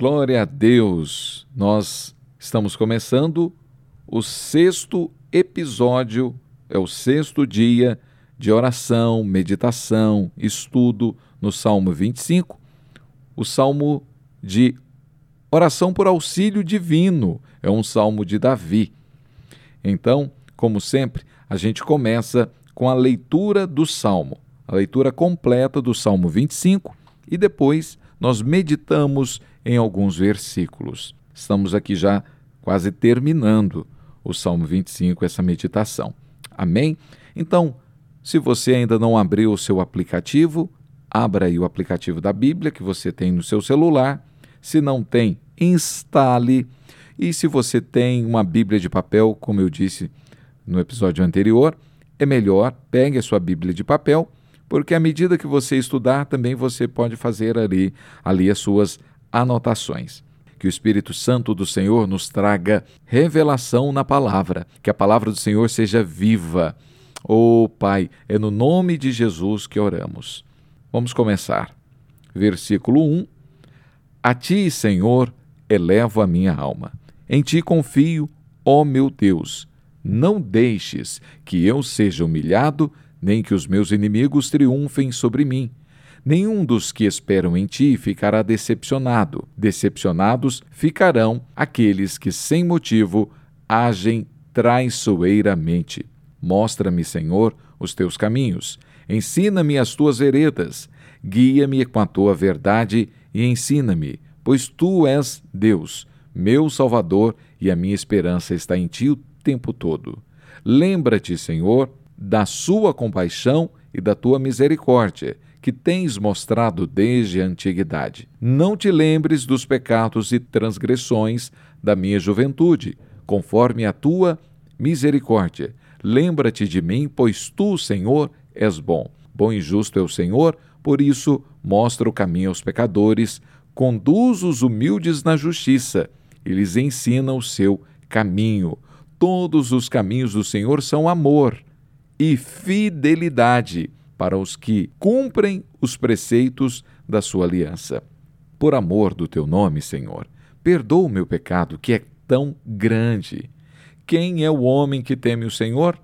Glória a Deus! Nós estamos começando o sexto episódio, é o sexto dia de oração, meditação, estudo no Salmo 25, o salmo de oração por auxílio divino, é um salmo de Davi. Então, como sempre, a gente começa com a leitura do salmo, a leitura completa do Salmo 25 e depois nós meditamos em alguns versículos. Estamos aqui já quase terminando o Salmo 25, essa meditação. Amém? Então, se você ainda não abriu o seu aplicativo, abra aí o aplicativo da Bíblia que você tem no seu celular. Se não tem, instale. E se você tem uma Bíblia de papel, como eu disse no episódio anterior, é melhor pegue a sua Bíblia de papel porque à medida que você estudar, também você pode fazer ali, ali as suas anotações. Que o Espírito Santo do Senhor nos traga revelação na palavra, que a palavra do Senhor seja viva. Oh Pai, é no nome de Jesus que oramos. Vamos começar. Versículo 1: A ti, Senhor, elevo a minha alma. Em ti confio, ó meu Deus. Não deixes que eu seja humilhado nem que os meus inimigos triunfem sobre mim. Nenhum dos que esperam em ti ficará decepcionado. Decepcionados ficarão aqueles que, sem motivo, agem traiçoeiramente. Mostra-me, Senhor, os teus caminhos. Ensina-me as tuas veredas. Guia-me com a tua verdade e ensina-me, pois tu és Deus, meu Salvador, e a minha esperança está em ti o tempo todo. Lembra-te, Senhor, da sua compaixão e da tua misericórdia, que tens mostrado desde a antiguidade. Não te lembres dos pecados e transgressões da minha juventude, conforme a tua misericórdia. Lembra-te de mim, pois tu, Senhor, és bom. Bom e justo é o Senhor, por isso mostra o caminho aos pecadores, conduz os humildes na justiça e lhes ensina o seu caminho. Todos os caminhos do Senhor são amor e fidelidade para os que cumprem os preceitos da sua aliança. Por amor do teu nome, Senhor, perdoa o meu pecado, que é tão grande. Quem é o homem que teme o Senhor?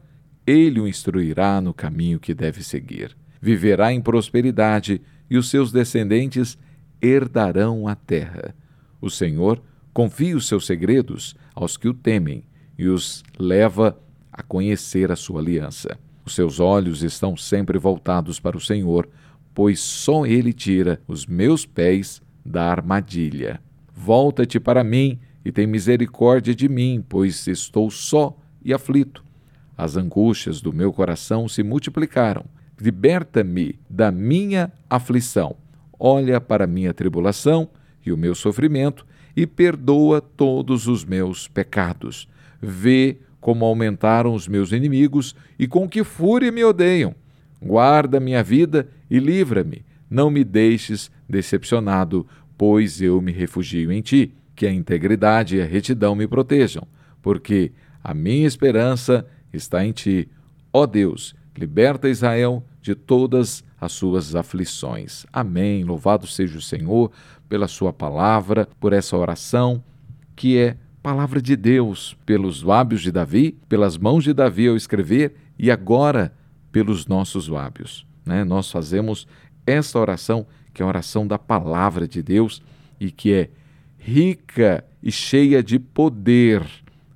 Ele o instruirá no caminho que deve seguir. Viverá em prosperidade e os seus descendentes herdarão a terra. O Senhor confia os seus segredos aos que o temem e os leva a conhecer a sua aliança. Os seus olhos estão sempre voltados para o Senhor, pois só Ele tira os meus pés da armadilha. Volta-te para mim e tem misericórdia de mim, pois estou só e aflito. As angústias do meu coração se multiplicaram. Liberta-me da minha aflição. Olha para minha tribulação e o meu sofrimento e perdoa todos os meus pecados. Vê como aumentaram os meus inimigos e com que fúria me odeiam. Guarda minha vida e livra-me. Não me deixes decepcionado, pois eu me refugio em ti. Que a integridade e a retidão me protejam, porque a minha esperança está em ti. Ó Deus, liberta Israel de todas as suas aflições. Amém. Louvado seja o Senhor pela sua palavra, por essa oração que é palavra de Deus pelos lábios de Davi, pelas mãos de Davi ao escrever e agora pelos nossos lábios. Né? Nós fazemos esta oração, que é a oração da palavra de Deus e que é rica e cheia de poder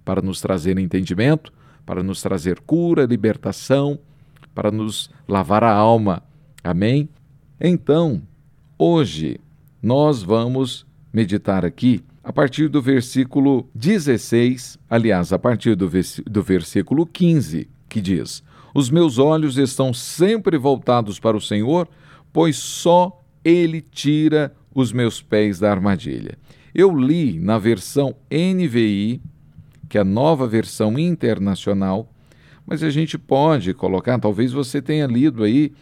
para nos trazer entendimento, para nos trazer cura, libertação, para nos lavar a alma. Amém? Então, hoje nós vamos meditar aqui a partir do versículo 16, aliás, a partir do, do versículo 15, que diz: Os meus olhos estão sempre voltados para o Senhor, pois só Ele tira os meus pés da armadilha. Eu li na versão NVI, que é a nova versão internacional, mas a gente pode colocar, talvez você tenha lido aí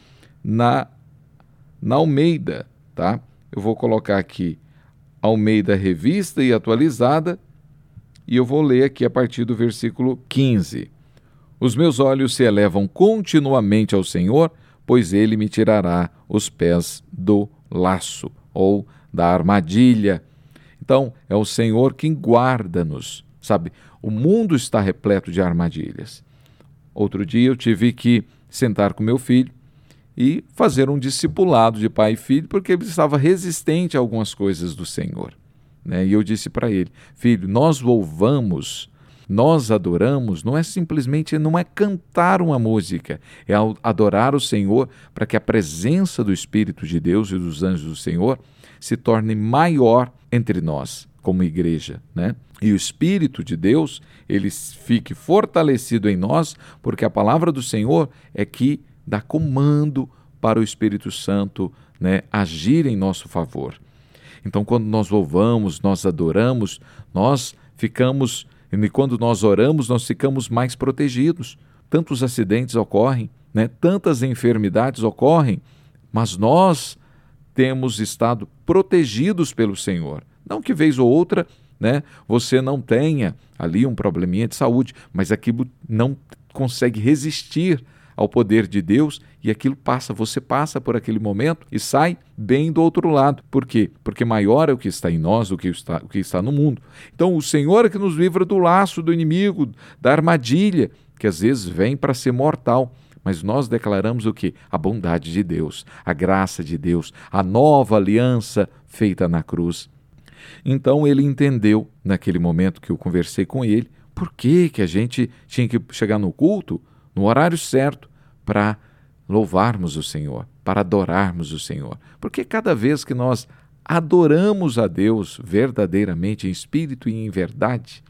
na, na Almeida, tá? Eu vou colocar aqui Almeida Revista e Atualizada, e eu vou ler aqui a partir do versículo 15. Os meus olhos se elevam continuamente ao Senhor, pois ele me tirará os pés do laço ou da armadilha. Então, é o Senhor quem guarda-nos, sabe? O mundo está repleto de armadilhas. Outro dia eu tive que sentar com meu filho e fazer um discipulado de pai e filho, porque ele estava resistente a algumas coisas do Senhor. Né? E eu disse para ele: Filho, nós louvamos, nós adoramos, não é simplesmente, não é cantar uma música, é adorar o Senhor para que a presença do Espírito de Deus e dos anjos do Senhor se torne maior entre nós como igreja, né? E o Espírito de Deus, ele fique fortalecido em nós, porque a palavra do Senhor é que dá comando para o Espírito Santo né, agir em nosso favor. Então, quando nós louvamos, nós adoramos, nós ficamos, e quando nós oramos, nós ficamos mais protegidos. Tantos acidentes ocorrem, né, tantas enfermidades ocorrem, mas nós temos estado protegidos pelo Senhor. Não que vez ou outra né, você não tenha ali um probleminha de saúde, mas aquilo não consegue resistir ao poder de Deus e aquilo passa, você passa por aquele momento e sai bem do outro lado. Por quê? Porque maior é o que está em nós do que está, o que está no mundo. Então, o Senhor é que nos livra do laço do inimigo, da armadilha, que às vezes vem para ser mortal. Mas nós declaramos o que? A bondade de Deus, a graça de Deus, a nova aliança feita na cruz. Então ele entendeu, naquele momento que eu conversei com ele, por que, que a gente tinha que chegar no culto no horário certo para louvarmos o Senhor, para adorarmos o Senhor. Porque cada vez que nós adoramos a Deus verdadeiramente, em espírito e em verdade,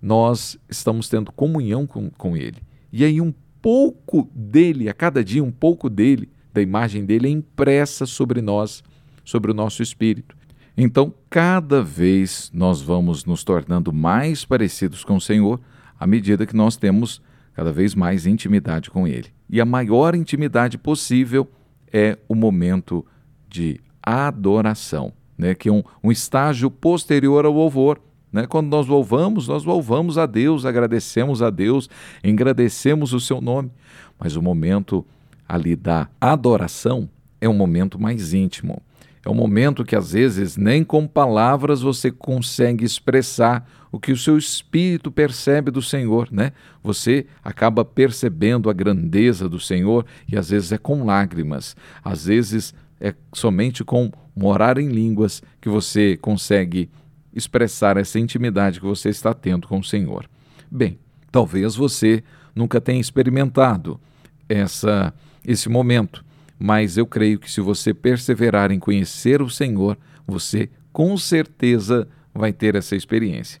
nós estamos tendo comunhão com, com Ele. E aí, um pouco dele, a cada dia, um pouco dele, da imagem dele, é impressa sobre nós, sobre o nosso espírito. Então, cada vez nós vamos nos tornando mais parecidos com o Senhor à medida que nós temos cada vez mais intimidade com Ele. E a maior intimidade possível é o momento de adoração, né? que é um, um estágio posterior ao louvor. Né? Quando nós louvamos, nós louvamos a Deus, agradecemos a Deus, engrandecemos o seu nome. Mas o momento ali da adoração é um momento mais íntimo. É um momento que às vezes nem com palavras você consegue expressar o que o seu espírito percebe do Senhor, né? Você acaba percebendo a grandeza do Senhor e às vezes é com lágrimas, às vezes é somente com morar em línguas que você consegue expressar essa intimidade que você está tendo com o Senhor. Bem, talvez você nunca tenha experimentado essa esse momento mas eu creio que se você perseverar em conhecer o Senhor, você com certeza vai ter essa experiência.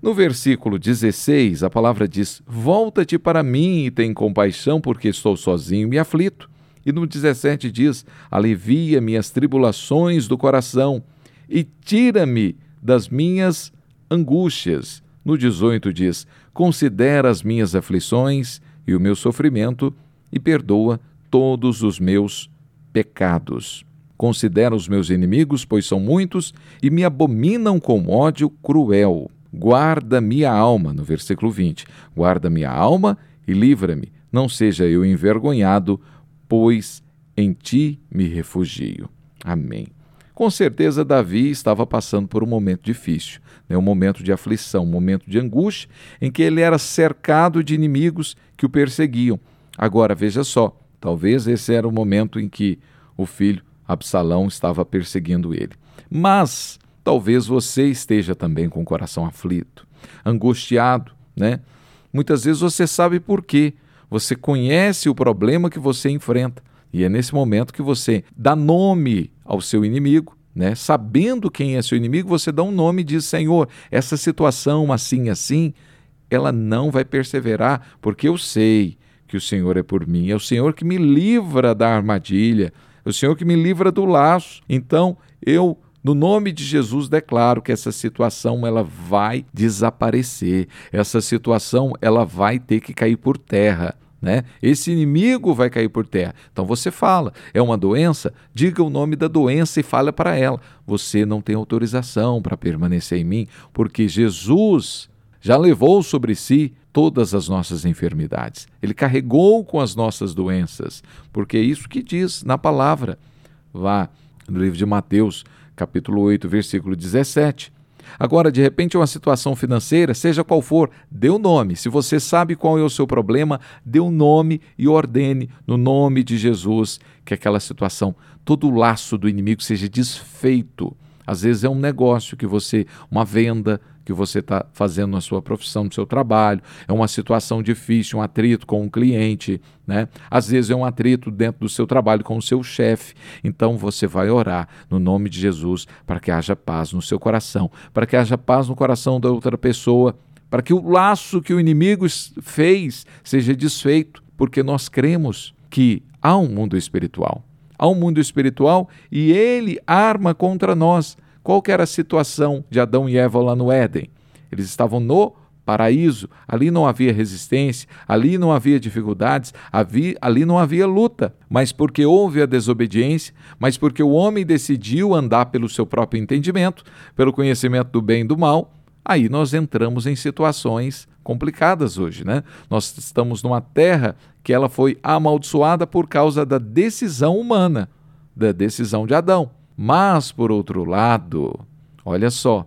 No versículo 16, a palavra diz: Volta-te para mim e tem compaixão, porque estou sozinho e aflito. E no 17 diz: Alivia minhas tribulações do coração e tira-me das minhas angústias. No 18 diz: Considera as minhas aflições e o meu sofrimento e perdoa todos os meus pecados. Considera os meus inimigos, pois são muitos, e me abominam com ódio cruel. Guarda minha alma, no versículo 20. Guarda minha alma e livra-me, não seja eu envergonhado, pois em ti me refugio. Amém. Com certeza, Davi estava passando por um momento difícil, né? um momento de aflição, um momento de angústia, em que ele era cercado de inimigos que o perseguiam. Agora, veja só, Talvez esse era o momento em que o filho Absalão estava perseguindo ele. Mas talvez você esteja também com o coração aflito, angustiado, né? Muitas vezes você sabe por quê. Você conhece o problema que você enfrenta. E é nesse momento que você dá nome ao seu inimigo, né? Sabendo quem é seu inimigo, você dá um nome e diz: Senhor, essa situação assim, assim, ela não vai perseverar, porque eu sei que o Senhor é por mim, é o Senhor que me livra da armadilha, é o Senhor que me livra do laço. Então, eu no nome de Jesus declaro que essa situação ela vai desaparecer. Essa situação ela vai ter que cair por terra. Né? Esse inimigo vai cair por terra. Então você fala, é uma doença? Diga o nome da doença e fale para ela. Você não tem autorização para permanecer em mim, porque Jesus já levou sobre si todas as nossas enfermidades. Ele carregou com as nossas doenças, porque é isso que diz na palavra. Vá no livro de Mateus, capítulo 8, versículo 17. Agora, de repente, uma situação financeira, seja qual for, dê o um nome. Se você sabe qual é o seu problema, dê o um nome e ordene, no nome de Jesus, que aquela situação, todo o laço do inimigo seja desfeito. Às vezes é um negócio que você, uma venda, que você está fazendo na sua profissão, no seu trabalho, é uma situação difícil, um atrito com um cliente, né? Às vezes é um atrito dentro do seu trabalho com o seu chefe. Então você vai orar no nome de Jesus para que haja paz no seu coração, para que haja paz no coração da outra pessoa, para que o laço que o inimigo fez seja desfeito, porque nós cremos que há um mundo espiritual. Há um mundo espiritual e ele arma contra nós qual que era a situação de Adão e Eva lá no Éden? Eles estavam no paraíso, ali não havia resistência, ali não havia dificuldades, havia, ali não havia luta. Mas porque houve a desobediência, mas porque o homem decidiu andar pelo seu próprio entendimento, pelo conhecimento do bem e do mal, aí nós entramos em situações complicadas hoje, né? Nós estamos numa terra que ela foi amaldiçoada por causa da decisão humana, da decisão de Adão. Mas, por outro lado, olha só,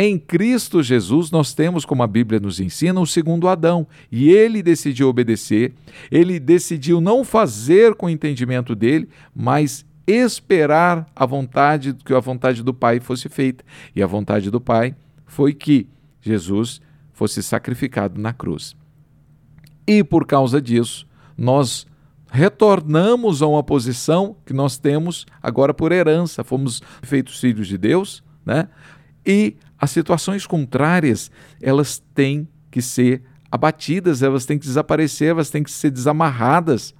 em Cristo Jesus nós temos, como a Bíblia nos ensina, o segundo Adão. E ele decidiu obedecer, ele decidiu não fazer com o entendimento dele, mas esperar a vontade, que a vontade do Pai fosse feita. E a vontade do Pai foi que Jesus fosse sacrificado na cruz. E por causa disso, nós retornamos a uma posição que nós temos agora por herança, fomos feitos filhos de Deus, né? E as situações contrárias, elas têm que ser abatidas, elas têm que desaparecer, elas têm que ser desamarradas.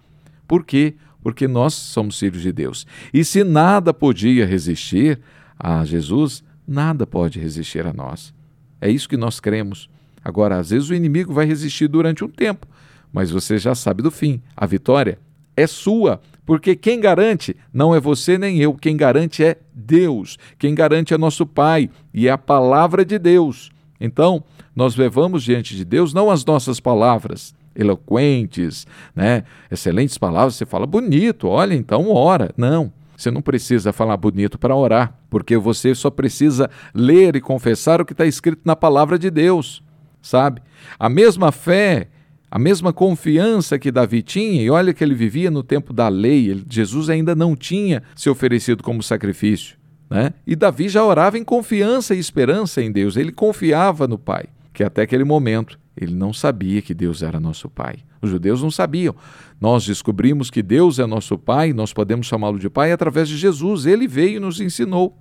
Por quê? Porque nós somos filhos de Deus. E se nada podia resistir a Jesus, nada pode resistir a nós. É isso que nós cremos. Agora, às vezes o inimigo vai resistir durante um tempo, mas você já sabe do fim. A vitória é sua, porque quem garante não é você nem eu, quem garante é Deus, quem garante é nosso Pai e é a palavra de Deus. Então, nós levamos diante de Deus não as nossas palavras eloquentes, né? Excelentes palavras, você fala bonito, olha, então ora. Não, você não precisa falar bonito para orar, porque você só precisa ler e confessar o que está escrito na palavra de Deus, sabe? A mesma fé a mesma confiança que Davi tinha, e olha que ele vivia no tempo da lei, Jesus ainda não tinha se oferecido como sacrifício. Né? E Davi já orava em confiança e esperança em Deus, ele confiava no Pai, que até aquele momento ele não sabia que Deus era nosso Pai. Os judeus não sabiam. Nós descobrimos que Deus é nosso Pai, nós podemos chamá-lo de Pai através de Jesus. Ele veio e nos ensinou.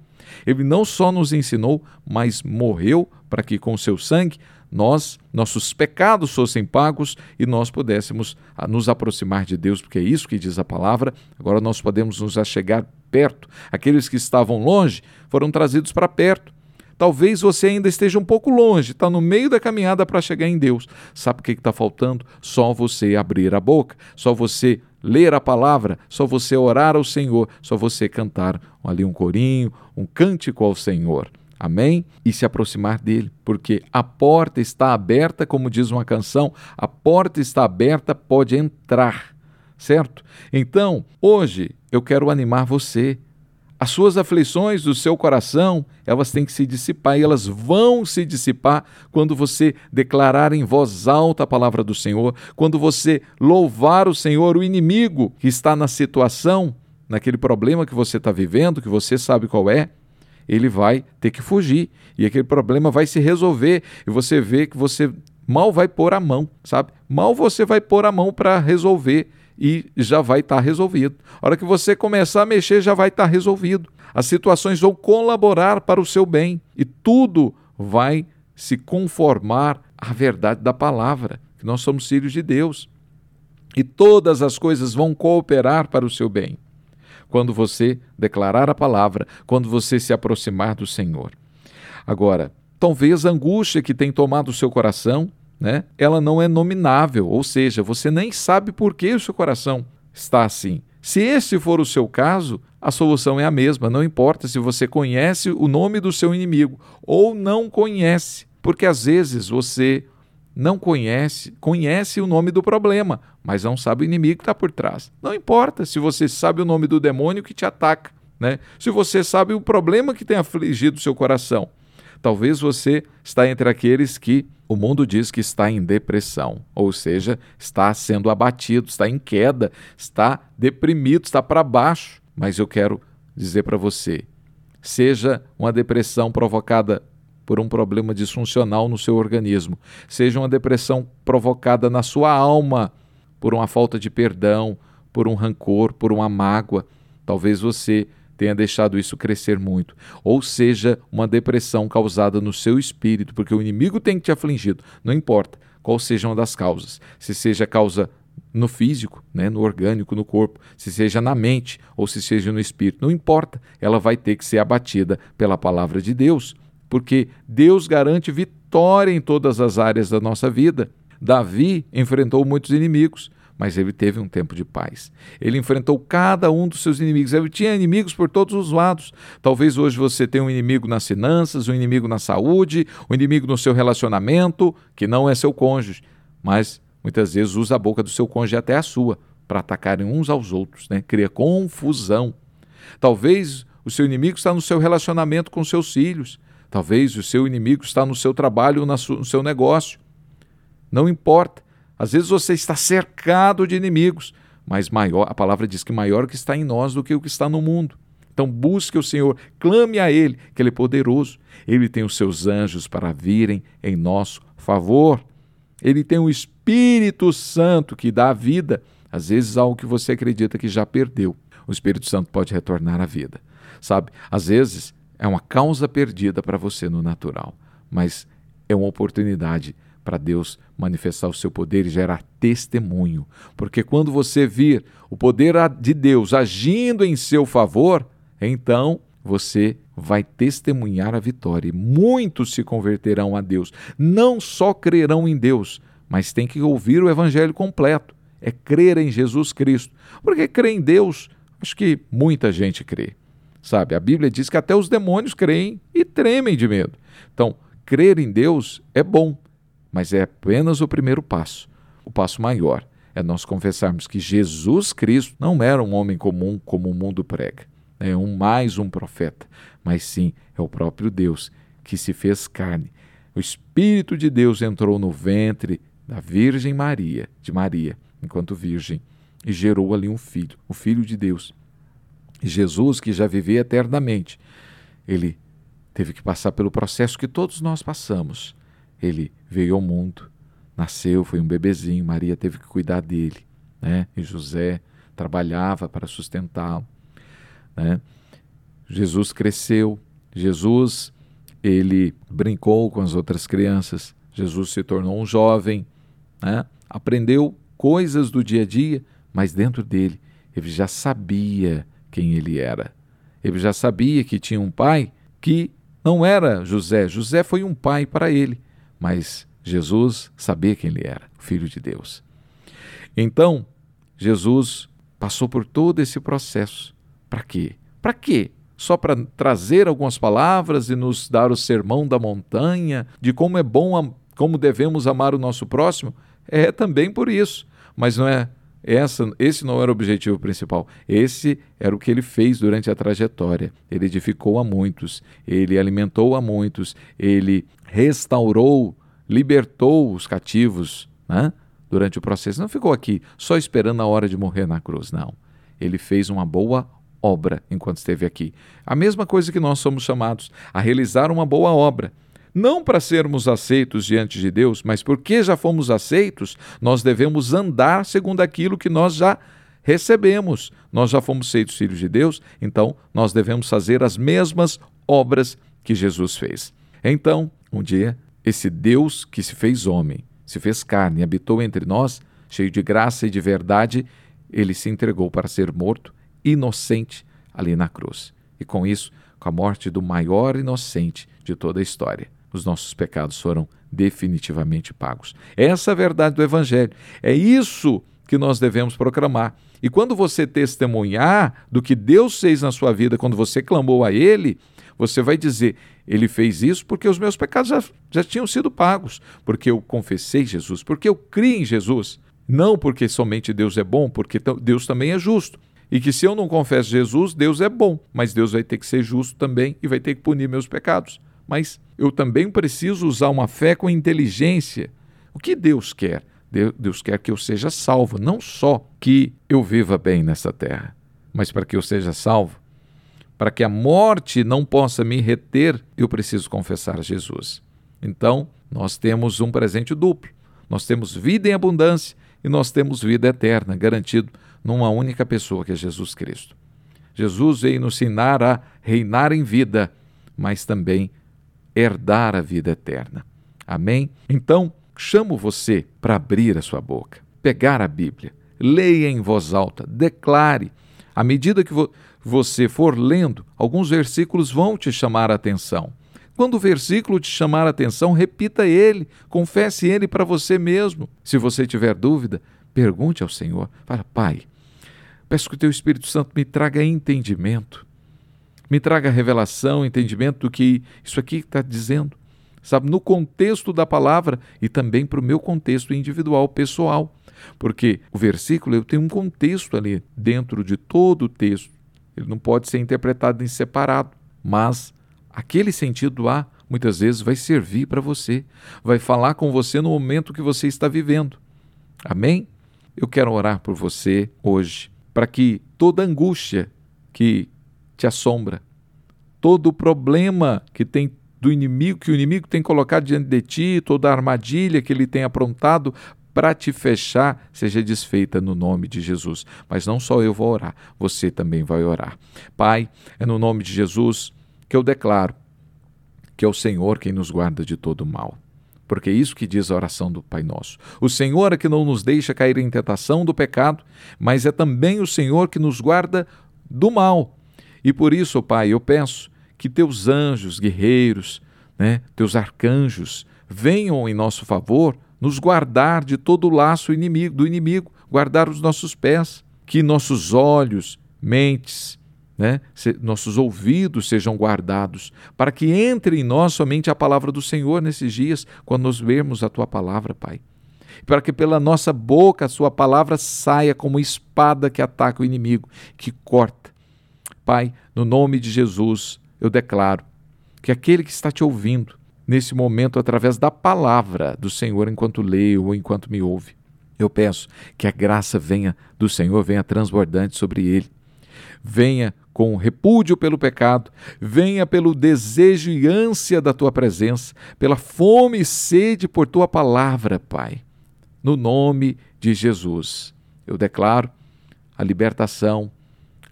Ele não só nos ensinou, mas morreu para que com seu sangue nós, nossos pecados fossem pagos e nós pudéssemos ah, nos aproximar de Deus, porque é isso que diz a palavra. Agora nós podemos nos achegar perto. Aqueles que estavam longe foram trazidos para perto. Talvez você ainda esteja um pouco longe, está no meio da caminhada para chegar em Deus. Sabe o que está faltando? Só você abrir a boca, só você ler a palavra, só você orar ao Senhor, só você cantar ali um corinho, um cântico ao Senhor. Amém? E se aproximar dele, porque a porta está aberta, como diz uma canção, a porta está aberta, pode entrar, certo? Então, hoje eu quero animar você. As suas aflições do seu coração, elas têm que se dissipar e elas vão se dissipar quando você declarar em voz alta a palavra do Senhor, quando você louvar o Senhor, o inimigo que está na situação, naquele problema que você está vivendo, que você sabe qual é, ele vai ter que fugir e aquele problema vai se resolver e você vê que você mal vai pôr a mão, sabe? Mal você vai pôr a mão para resolver e já vai estar tá resolvido. A hora que você começar a mexer, já vai estar tá resolvido. As situações vão colaborar para o seu bem e tudo vai se conformar à verdade da palavra, que nós somos filhos de Deus. E todas as coisas vão cooperar para o seu bem quando você declarar a palavra, quando você se aproximar do Senhor. Agora, talvez a angústia que tem tomado o seu coração, né, ela não é nominável, ou seja, você nem sabe por que o seu coração está assim. Se esse for o seu caso, a solução é a mesma, não importa se você conhece o nome do seu inimigo ou não conhece, porque às vezes você não conhece, conhece o nome do problema, mas não sabe o inimigo que está por trás. Não importa se você sabe o nome do demônio que te ataca, Né? Se você sabe o problema que tem afligido o seu coração, talvez você está entre aqueles que o mundo diz que está em depressão, ou seja, está sendo abatido, está em queda, está deprimido, está para baixo. Mas eu quero dizer para você, seja uma depressão provocada por um problema disfuncional no seu organismo, seja uma depressão provocada na sua alma por uma falta de perdão, por um rancor, por uma mágoa, talvez você tenha deixado isso crescer muito, ou seja, uma depressão causada no seu espírito, porque o inimigo tem te afligido, não importa qual seja uma das causas, se seja causa no físico, né, no orgânico, no corpo, se seja na mente ou se seja no espírito, não importa, ela vai ter que ser abatida pela palavra de Deus porque Deus garante vitória em todas as áreas da nossa vida. Davi enfrentou muitos inimigos, mas ele teve um tempo de paz. Ele enfrentou cada um dos seus inimigos. Ele tinha inimigos por todos os lados. Talvez hoje você tenha um inimigo nas finanças, um inimigo na saúde, um inimigo no seu relacionamento, que não é seu cônjuge, mas muitas vezes usa a boca do seu cônjuge até a sua para atacarem uns aos outros, né? Cria confusão. Talvez o seu inimigo está no seu relacionamento com seus filhos. Talvez o seu inimigo está no seu trabalho no seu negócio. Não importa. Às vezes você está cercado de inimigos, mas maior, a palavra diz que maior que está em nós do que o que está no mundo. Então busque o Senhor, clame a Ele, que Ele é poderoso. Ele tem os seus anjos para virem em nosso favor. Ele tem o Espírito Santo que dá vida, às vezes algo que você acredita que já perdeu. O Espírito Santo pode retornar à vida. Sabe? Às vezes é uma causa perdida para você no natural, mas é uma oportunidade para Deus manifestar o seu poder e gerar testemunho. Porque quando você vir o poder de Deus agindo em seu favor, então você vai testemunhar a vitória. E muitos se converterão a Deus. Não só crerão em Deus, mas tem que ouvir o evangelho completo. É crer em Jesus Cristo. Porque crer em Deus, acho que muita gente crê. Sabe, a Bíblia diz que até os demônios creem e tremem de medo. Então, crer em Deus é bom, mas é apenas o primeiro passo. O passo maior é nós confessarmos que Jesus Cristo não era um homem comum como o mundo prega, é um mais um profeta, mas sim é o próprio Deus que se fez carne. O Espírito de Deus entrou no ventre da Virgem Maria, de Maria, enquanto virgem, e gerou ali um filho, o Filho de Deus. Jesus, que já vivia eternamente, ele teve que passar pelo processo que todos nós passamos. Ele veio ao mundo, nasceu, foi um bebezinho, Maria teve que cuidar dele, né? E José trabalhava para sustentá-lo, né? Jesus cresceu, Jesus ele brincou com as outras crianças, Jesus se tornou um jovem, né? aprendeu coisas do dia a dia, mas dentro dele ele já sabia quem ele era. Ele já sabia que tinha um pai que não era José. José foi um pai para ele, mas Jesus sabia quem ele era, filho de Deus. Então, Jesus passou por todo esse processo. Para quê? Para quê? Só para trazer algumas palavras e nos dar o sermão da montanha de como é bom, como devemos amar o nosso próximo? É também por isso, mas não é essa, esse não era o objetivo principal. Esse era o que ele fez durante a trajetória. Ele edificou a muitos, ele alimentou a muitos, ele restaurou, libertou os cativos né? durante o processo. Não ficou aqui só esperando a hora de morrer na cruz, não. Ele fez uma boa obra enquanto esteve aqui. A mesma coisa que nós somos chamados a realizar uma boa obra não para sermos aceitos diante de Deus, mas porque já fomos aceitos, nós devemos andar segundo aquilo que nós já recebemos. Nós já fomos feitos filhos de Deus, então nós devemos fazer as mesmas obras que Jesus fez. Então, um dia, esse Deus que se fez homem, se fez carne, habitou entre nós, cheio de graça e de verdade, ele se entregou para ser morto, inocente, ali na cruz. E com isso, com a morte do maior inocente de toda a história os nossos pecados foram definitivamente pagos. Essa é a verdade do Evangelho. É isso que nós devemos proclamar. E quando você testemunhar do que Deus fez na sua vida, quando você clamou a Ele, você vai dizer: Ele fez isso porque os meus pecados já, já tinham sido pagos, porque eu confessei Jesus, porque eu criei em Jesus. Não porque somente Deus é bom, porque Deus também é justo. E que se eu não confesso Jesus, Deus é bom, mas Deus vai ter que ser justo também e vai ter que punir meus pecados. Mas eu também preciso usar uma fé com inteligência. O que Deus quer? Deus quer que eu seja salvo, não só que eu viva bem nessa terra, mas para que eu seja salvo. Para que a morte não possa me reter, eu preciso confessar Jesus. Então, nós temos um presente duplo. Nós temos vida em abundância e nós temos vida eterna, garantido numa única pessoa, que é Jesus Cristo. Jesus veio nos ensinar a reinar em vida, mas também herdar a vida eterna. Amém? Então, chamo você para abrir a sua boca, pegar a Bíblia, leia em voz alta, declare. À medida que vo você for lendo, alguns versículos vão te chamar a atenção. Quando o versículo te chamar a atenção, repita ele, confesse ele para você mesmo. Se você tiver dúvida, pergunte ao Senhor. Fala, Pai, peço que o Teu Espírito Santo me traga entendimento, me traga revelação, entendimento do que isso aqui está dizendo, sabe, no contexto da palavra e também para o meu contexto individual, pessoal. Porque o versículo eu tenho um contexto ali dentro de todo o texto. Ele não pode ser interpretado em separado, mas aquele sentido A muitas vezes vai servir para você, vai falar com você no momento que você está vivendo. Amém? Eu quero orar por você hoje, para que toda angústia que te assombra, todo problema que tem do inimigo, que o inimigo tem colocado diante de ti, toda armadilha que ele tem aprontado para te fechar, seja desfeita no nome de Jesus. Mas não só eu vou orar, você também vai orar. Pai, é no nome de Jesus que eu declaro que é o Senhor quem nos guarda de todo mal. Porque é isso que diz a oração do Pai Nosso. O Senhor é que não nos deixa cair em tentação do pecado, mas é também o Senhor que nos guarda do mal. E por isso, Pai, eu peço que teus anjos guerreiros, né, teus arcanjos, venham em nosso favor nos guardar de todo o laço inimigo, do inimigo, guardar os nossos pés, que nossos olhos, mentes, né, se, nossos ouvidos sejam guardados, para que entre em nós somente a palavra do Senhor nesses dias, quando nos vermos a tua palavra, Pai. Para que pela nossa boca a sua palavra saia como espada que ataca o inimigo, que corta. Pai, no nome de Jesus, eu declaro que aquele que está te ouvindo nesse momento através da palavra do Senhor enquanto leio ou enquanto me ouve, eu peço que a graça venha do Senhor, venha transbordante sobre ele. Venha com repúdio pelo pecado, venha pelo desejo e ânsia da tua presença, pela fome e sede por tua palavra, Pai. No nome de Jesus, eu declaro a libertação,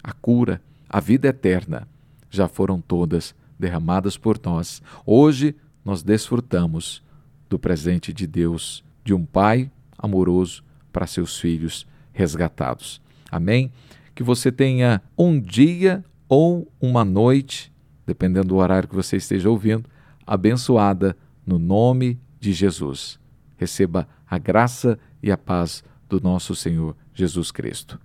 a cura, a vida eterna já foram todas derramadas por nós. Hoje nós desfrutamos do presente de Deus, de um Pai amoroso para seus filhos resgatados. Amém? que você tenha um dia ou uma noite, dependendo do horário que você esteja ouvindo, abençoada no nome de Jesus. Receba a graça e a paz do nosso Senhor Jesus Cristo.